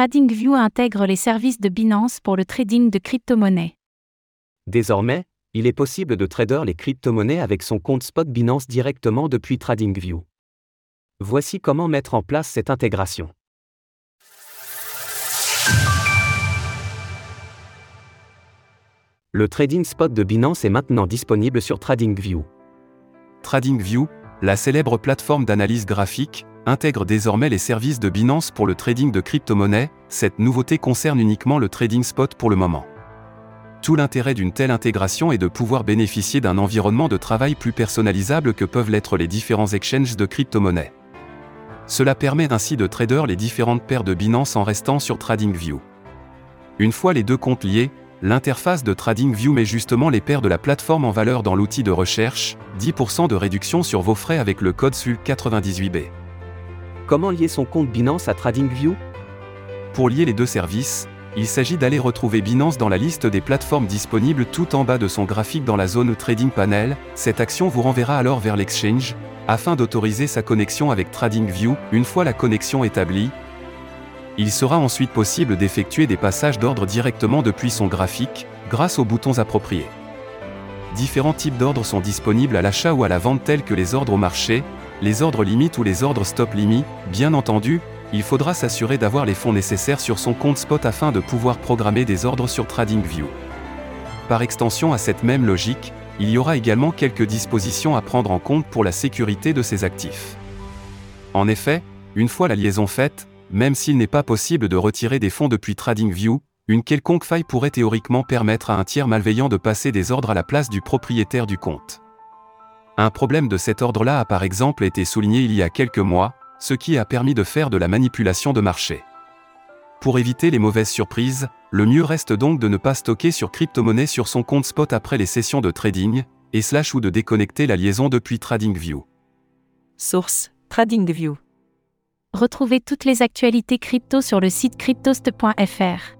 TradingView intègre les services de Binance pour le trading de crypto-monnaies. Désormais, il est possible de trader les crypto-monnaies avec son compte spot Binance directement depuis TradingView. Voici comment mettre en place cette intégration. Le trading spot de Binance est maintenant disponible sur TradingView. TradingView, la célèbre plateforme d'analyse graphique, intègre désormais les services de Binance pour le trading de crypto-monnaies. Cette nouveauté concerne uniquement le trading spot pour le moment. Tout l'intérêt d'une telle intégration est de pouvoir bénéficier d'un environnement de travail plus personnalisable que peuvent l'être les différents exchanges de crypto-monnaies. Cela permet ainsi de trader les différentes paires de Binance en restant sur TradingView. Une fois les deux comptes liés, l'interface de TradingView met justement les paires de la plateforme en valeur dans l'outil de recherche, 10% de réduction sur vos frais avec le code SUL98B. Comment lier son compte Binance à TradingView? Pour lier les deux services, il s'agit d'aller retrouver Binance dans la liste des plateformes disponibles tout en bas de son graphique dans la zone Trading Panel. Cette action vous renverra alors vers l'exchange, afin d'autoriser sa connexion avec TradingView. Une fois la connexion établie, il sera ensuite possible d'effectuer des passages d'ordre directement depuis son graphique, grâce aux boutons appropriés. Différents types d'ordres sont disponibles à l'achat ou à la vente tels que les ordres au marché, les ordres limites ou les ordres stop limit. Bien entendu, il faudra s'assurer d'avoir les fonds nécessaires sur son compte spot afin de pouvoir programmer des ordres sur TradingView. Par extension à cette même logique, il y aura également quelques dispositions à prendre en compte pour la sécurité de ces actifs. En effet, une fois la liaison faite, même s'il n'est pas possible de retirer des fonds depuis TradingView, une quelconque faille pourrait théoriquement permettre à un tiers malveillant de passer des ordres à la place du propriétaire du compte. Un problème de cet ordre-là a par exemple été souligné il y a quelques mois, ce qui a permis de faire de la manipulation de marché. Pour éviter les mauvaises surprises, le mieux reste donc de ne pas stocker sur crypto-monnaie sur son compte spot après les sessions de trading, et slash ou de déconnecter la liaison depuis TradingView. Source TradingView. Retrouvez toutes les actualités crypto sur le site cryptost.fr.